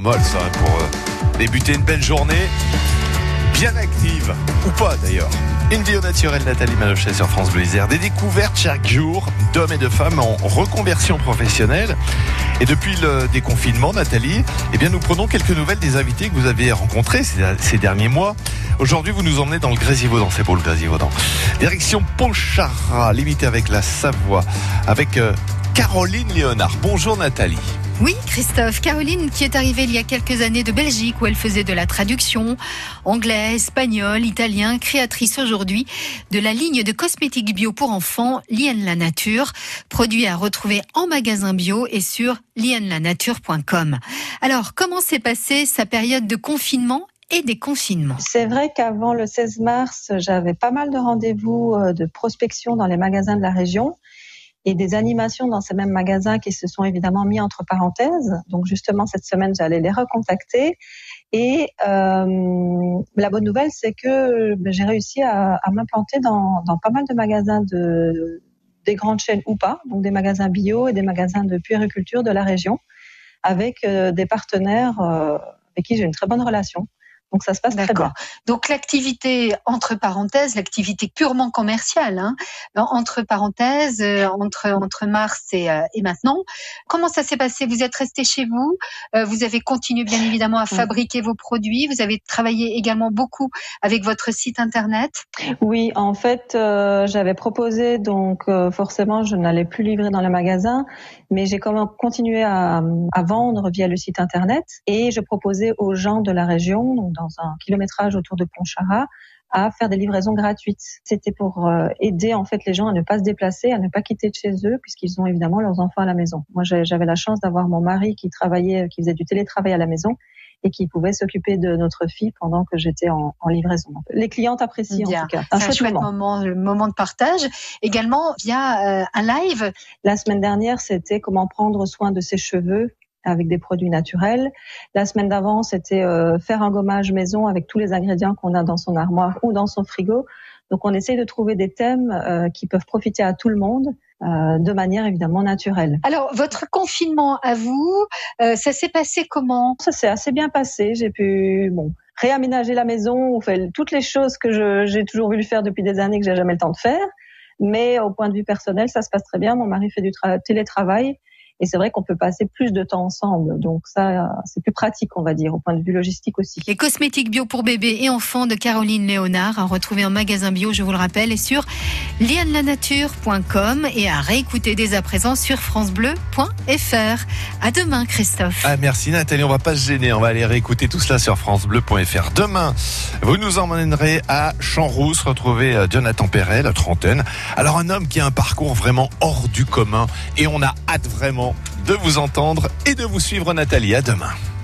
Molle ça pour euh, débuter une belle journée bien active ou pas d'ailleurs. Une vie au naturel, Nathalie Manochet sur France Bleu. Des découvertes chaque jour d'hommes et de femmes en reconversion professionnelle. Et depuis le déconfinement, Nathalie, eh bien, nous prenons quelques nouvelles des invités que vous avez rencontrés ces, ces derniers mois. Aujourd'hui, vous nous emmenez dans le Grésivaudan. C'est beau le Grésivaudan. Direction Pontcharra, limité avec la Savoie, avec euh, Caroline Léonard. Bonjour Nathalie. Oui, Christophe. Caroline, qui est arrivée il y a quelques années de Belgique, où elle faisait de la traduction, anglais, espagnol, italien, créatrice aujourd'hui de la ligne de cosmétiques bio pour enfants, Liane la Nature, produit à retrouver en magasin bio et sur lianelanature.com. Alors, comment s'est passée sa période de confinement et des confinements. C'est vrai qu'avant le 16 mars, j'avais pas mal de rendez-vous euh, de prospection dans les magasins de la région et des animations dans ces mêmes magasins qui se sont évidemment mis entre parenthèses. Donc justement, cette semaine, j'allais les recontacter. Et euh, la bonne nouvelle, c'est que ben, j'ai réussi à, à m'implanter dans, dans, pas mal de magasins de des grandes chaînes ou pas, donc des magasins bio et des magasins de puériculture de la région, avec euh, des partenaires euh, avec qui j'ai une très bonne relation. Donc ça se passe très bien. Donc l'activité entre parenthèses, l'activité purement commerciale, hein, entre parenthèses, euh, entre entre mars et, euh, et maintenant. Comment ça s'est passé? Vous êtes resté chez vous, euh, vous avez continué bien évidemment à fabriquer vos produits, vous avez travaillé également beaucoup avec votre site internet? Oui, en fait, euh, j'avais proposé donc forcément je n'allais plus livrer dans les magasins, mais j'ai quand même continué à, à, vendre via le site internet et je proposais aux gens de la région, donc dans un kilométrage autour de Pontcharra, à faire des livraisons gratuites. C'était pour euh, aider en fait les gens à ne pas se déplacer, à ne pas quitter de chez eux, puisqu'ils ont évidemment leurs enfants à la maison. Moi, j'avais la chance d'avoir mon mari qui travaillait, qui faisait du télétravail à la maison et qui pouvait s'occuper de notre fille pendant que j'étais en, en, livraison. Les clientes apprécient Bien. en tout cas. Un, un chouette moment. moment, le moment de partage. Également via euh, un live. La semaine dernière, c'était comment prendre soin de ses cheveux avec des produits naturels. La semaine d'avant, c'était euh, faire un gommage maison avec tous les ingrédients qu'on a dans son armoire ou dans son frigo. Donc on essaye de trouver des thèmes euh, qui peuvent profiter à tout le monde. Euh, de manière évidemment naturelle. Alors, votre confinement à vous, euh, ça s'est passé comment? Ça s'est assez bien passé. J'ai pu bon réaménager la maison, faire toutes les choses que j'ai toujours voulu faire depuis des années que j'ai jamais le temps de faire. Mais au point de vue personnel, ça se passe très bien. Mon mari fait du télétravail et c'est vrai qu'on peut passer plus de temps ensemble. Donc ça, c'est plus pratique, on va dire, au point de vue logistique aussi. Les cosmétiques bio pour bébés et enfants de Caroline Léonard, à retrouver en magasin bio, je vous le rappelle, et sur lianelanature.com et à réécouter dès à présent sur francebleu.fr. À demain, Christophe. Ah, merci Nathalie, on va pas se gêner, on va aller réécouter tout cela sur francebleu.fr. Demain, vous nous emmènerez à Champs-Rousse, retrouver Jonathan Perret, la trentaine. Alors un homme qui a un parcours vraiment hors du commun et on a hâte vraiment de vous entendre et de vous suivre Nathalie. À demain.